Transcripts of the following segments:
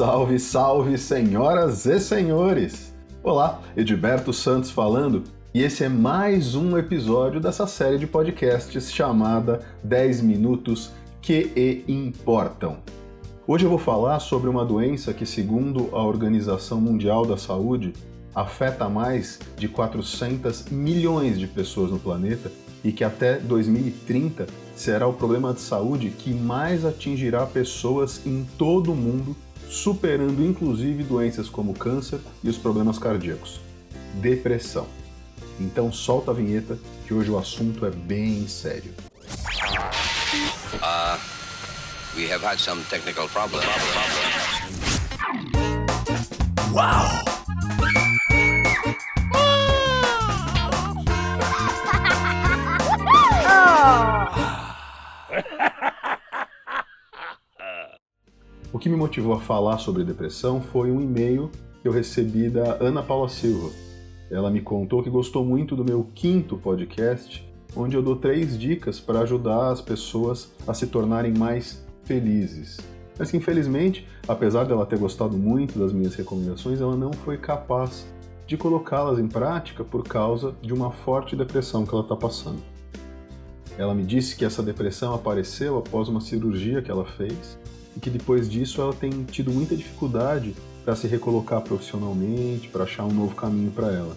salve, salve, senhoras e senhores! Olá, Edilberto Santos falando, e esse é mais um episódio dessa série de podcasts chamada 10 Minutos que Importam. Hoje eu vou falar sobre uma doença que, segundo a Organização Mundial da Saúde, afeta mais de 400 milhões de pessoas no planeta e que até 2030 será o problema de saúde que mais atingirá pessoas em todo o mundo, superando inclusive doenças como câncer e os problemas cardíacos. Depressão. Então solta a vinheta que hoje o assunto é bem sério. Uh, we have had some technical problems. Wow! Que me motivou a falar sobre depressão foi um e-mail que eu recebi da Ana Paula Silva. Ela me contou que gostou muito do meu quinto podcast, onde eu dou três dicas para ajudar as pessoas a se tornarem mais felizes. Mas que infelizmente, apesar dela ter gostado muito das minhas recomendações, ela não foi capaz de colocá-las em prática por causa de uma forte depressão que ela está passando. Ela me disse que essa depressão apareceu após uma cirurgia que ela fez e que depois disso ela tem tido muita dificuldade para se recolocar profissionalmente, para achar um novo caminho para ela.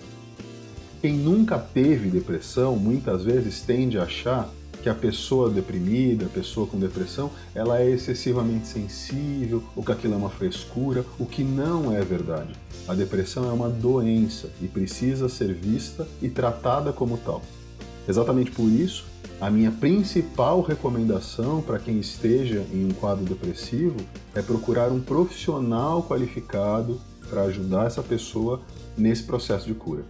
Quem nunca teve depressão muitas vezes tende a achar que a pessoa deprimida, a pessoa com depressão, ela é excessivamente sensível ou que aquilo é uma frescura, o que não é verdade. A depressão é uma doença e precisa ser vista e tratada como tal. Exatamente por isso, a minha principal recomendação para quem esteja em um quadro depressivo é procurar um profissional qualificado para ajudar essa pessoa nesse processo de cura.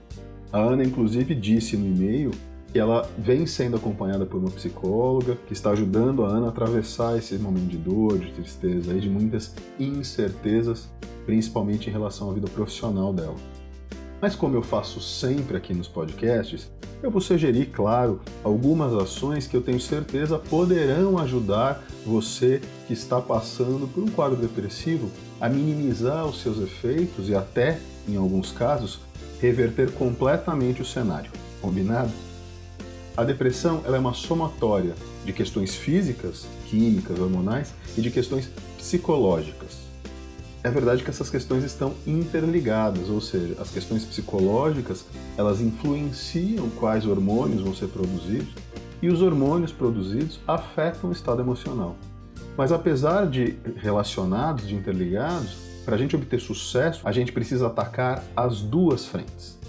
A Ana, inclusive, disse no e-mail que ela vem sendo acompanhada por uma psicóloga que está ajudando a Ana a atravessar esse momento de dor, de tristeza e de muitas incertezas, principalmente em relação à vida profissional dela. Mas como eu faço sempre aqui nos podcasts, eu vou sugerir, claro, algumas ações que eu tenho certeza poderão ajudar você que está passando por um quadro depressivo a minimizar os seus efeitos e até, em alguns casos, reverter completamente o cenário. Combinado? A depressão é uma somatória de questões físicas, químicas, hormonais e de questões psicológicas é verdade que essas questões estão interligadas, ou seja, as questões psicológicas elas influenciam quais hormônios vão ser produzidos e os hormônios produzidos afetam o estado emocional. Mas apesar de relacionados, de interligados, para a gente obter sucesso, a gente precisa atacar as duas frentes.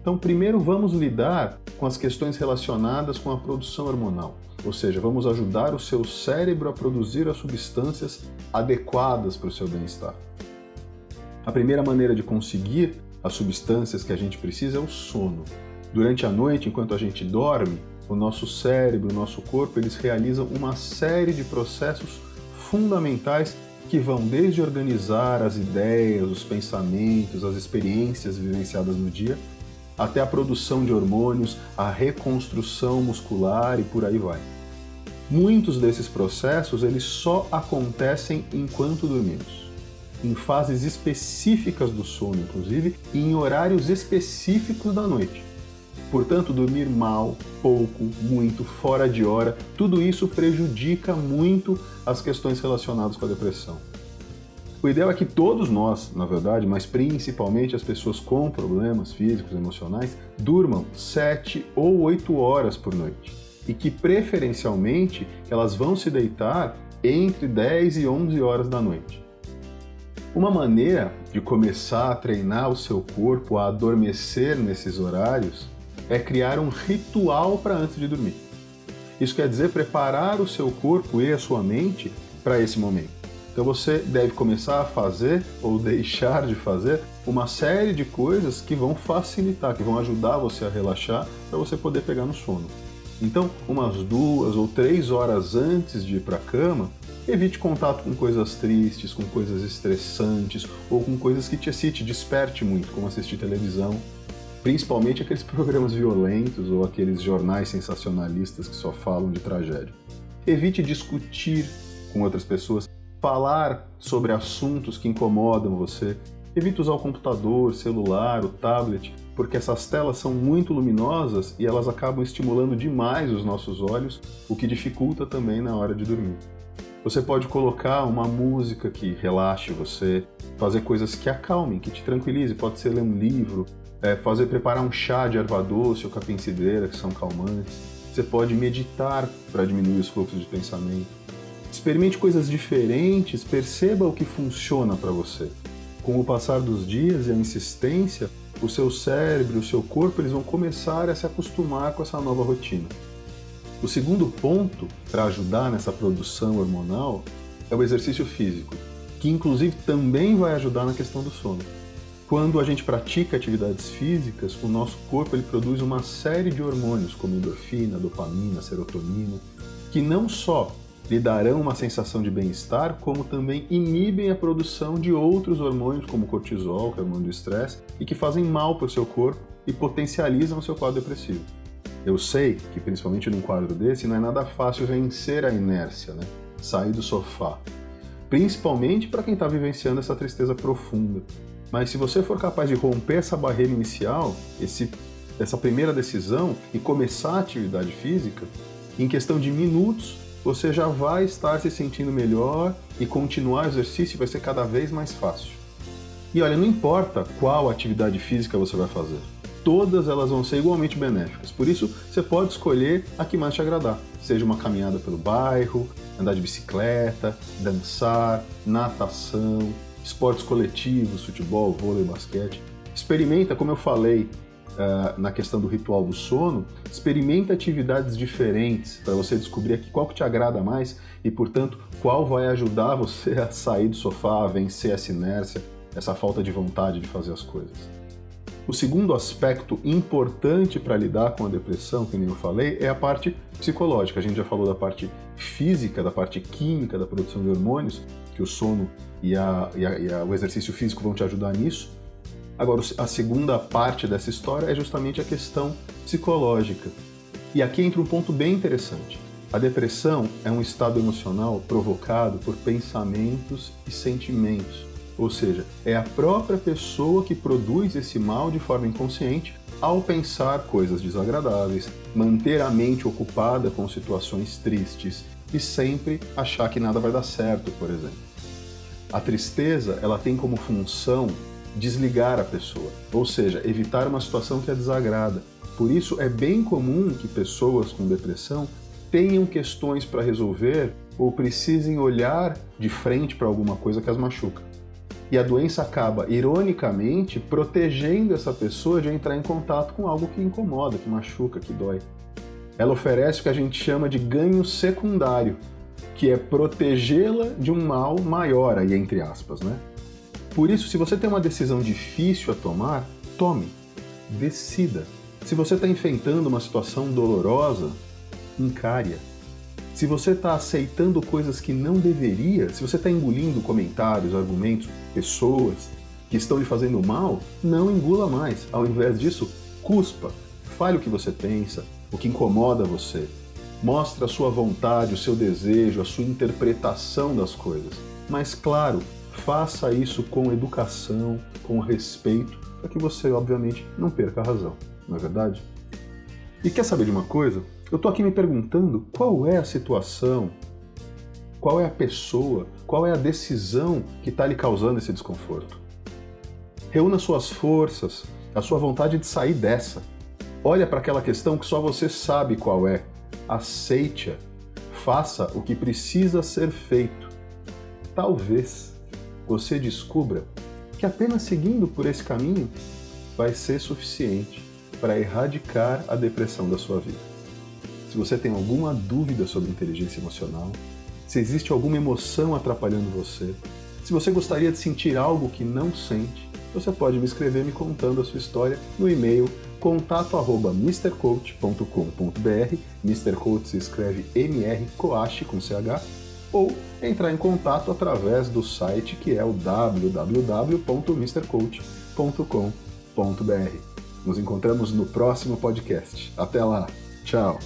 Então, primeiro vamos lidar com as questões relacionadas com a produção hormonal, ou seja, vamos ajudar o seu cérebro a produzir as substâncias adequadas para o seu bem-estar. A primeira maneira de conseguir as substâncias que a gente precisa é o sono. Durante a noite, enquanto a gente dorme, o nosso cérebro, o nosso corpo, eles realizam uma série de processos fundamentais que vão desde organizar as ideias, os pensamentos, as experiências vivenciadas no dia, até a produção de hormônios, a reconstrução muscular e por aí vai. Muitos desses processos eles só acontecem enquanto dormimos em fases específicas do sono, inclusive, e em horários específicos da noite. Portanto, dormir mal, pouco, muito, fora de hora, tudo isso prejudica muito as questões relacionadas com a depressão. O ideal é que todos nós, na verdade, mas principalmente as pessoas com problemas físicos emocionais, durmam 7 ou 8 horas por noite. E que preferencialmente elas vão se deitar entre 10 e 11 horas da noite. Uma maneira de começar a treinar o seu corpo a adormecer nesses horários é criar um ritual para antes de dormir. Isso quer dizer preparar o seu corpo e a sua mente para esse momento. Então você deve começar a fazer ou deixar de fazer uma série de coisas que vão facilitar, que vão ajudar você a relaxar para você poder pegar no sono. Então, umas duas ou três horas antes de ir para a cama, Evite contato com coisas tristes, com coisas estressantes ou com coisas que te, te desperte muito, como assistir televisão, principalmente aqueles programas violentos ou aqueles jornais sensacionalistas que só falam de tragédia. Evite discutir com outras pessoas, falar sobre assuntos que incomodam você. Evite usar o computador, celular, o tablet, porque essas telas são muito luminosas e elas acabam estimulando demais os nossos olhos, o que dificulta também na hora de dormir. Você pode colocar uma música que relaxe você, fazer coisas que acalmem, que te tranquilize. Pode ser ler um livro, é, fazer preparar um chá de erva doce ou capim cidreira, que são calmantes. Você pode meditar para diminuir os fluxos de pensamento. Experimente coisas diferentes, perceba o que funciona para você. Com o passar dos dias e a insistência, o seu cérebro, o seu corpo, eles vão começar a se acostumar com essa nova rotina. O segundo ponto para ajudar nessa produção hormonal é o exercício físico, que inclusive também vai ajudar na questão do sono. Quando a gente pratica atividades físicas, o nosso corpo ele produz uma série de hormônios, como endorfina, dopamina, serotonina, que não só lhe darão uma sensação de bem-estar, como também inibem a produção de outros hormônios, como cortisol, que é o hormônio do estresse, e que fazem mal para o seu corpo e potencializam o seu quadro depressivo. Eu sei que, principalmente num quadro desse, não é nada fácil vencer a inércia, né? sair do sofá. Principalmente para quem está vivenciando essa tristeza profunda. Mas se você for capaz de romper essa barreira inicial, esse, essa primeira decisão e começar a atividade física, em questão de minutos, você já vai estar se sentindo melhor e continuar o exercício vai ser cada vez mais fácil. E olha, não importa qual atividade física você vai fazer todas elas vão ser igualmente benéficas. Por isso, você pode escolher a que mais te agradar. Seja uma caminhada pelo bairro, andar de bicicleta, dançar, natação, esportes coletivos, futebol, vôlei, basquete. Experimenta, como eu falei uh, na questão do ritual do sono, experimenta atividades diferentes para você descobrir aqui qual que te agrada mais e, portanto, qual vai ajudar você a sair do sofá, a vencer essa inércia, essa falta de vontade de fazer as coisas. O segundo aspecto importante para lidar com a depressão, que nem eu falei, é a parte psicológica. A gente já falou da parte física, da parte química da produção de hormônios, que o sono e, a, e, a, e a, o exercício físico vão te ajudar nisso. Agora, a segunda parte dessa história é justamente a questão psicológica. E aqui entra um ponto bem interessante. A depressão é um estado emocional provocado por pensamentos e sentimentos ou seja, é a própria pessoa que produz esse mal de forma inconsciente ao pensar coisas desagradáveis, manter a mente ocupada com situações tristes e sempre achar que nada vai dar certo, por exemplo. A tristeza, ela tem como função desligar a pessoa, ou seja, evitar uma situação que a desagrada. Por isso é bem comum que pessoas com depressão tenham questões para resolver ou precisem olhar de frente para alguma coisa que as machuca. E a doença acaba, ironicamente, protegendo essa pessoa de entrar em contato com algo que incomoda, que machuca, que dói. Ela oferece o que a gente chama de ganho secundário, que é protegê-la de um mal maior, aí entre aspas, né? Por isso, se você tem uma decisão difícil a tomar, tome, decida. Se você está enfrentando uma situação dolorosa, encare-a se você está aceitando coisas que não deveria, se você está engolindo comentários, argumentos, pessoas que estão lhe fazendo mal, não engula mais. Ao invés disso, cuspa. Fale o que você pensa, o que incomoda você. Mostre a sua vontade, o seu desejo, a sua interpretação das coisas. Mas, claro, faça isso com educação, com respeito, para que você, obviamente, não perca a razão. Não é verdade? E quer saber de uma coisa? Eu estou aqui me perguntando qual é a situação, qual é a pessoa, qual é a decisão que está lhe causando esse desconforto. Reúna suas forças, a sua vontade de sair dessa. Olha para aquela questão que só você sabe qual é. Aceite-a. Faça o que precisa ser feito. Talvez você descubra que apenas seguindo por esse caminho vai ser suficiente para erradicar a depressão da sua vida. Se você tem alguma dúvida sobre inteligência emocional, se existe alguma emoção atrapalhando você, se você gostaria de sentir algo que não sente, você pode me escrever me contando a sua história no e-mail contato@mrcoach.com.br. Mr. Coach se escreve MR Coach com CH ou entrar em contato através do site que é o www.mrcoach.com.br. Nos encontramos no próximo podcast. Até lá. Tchau.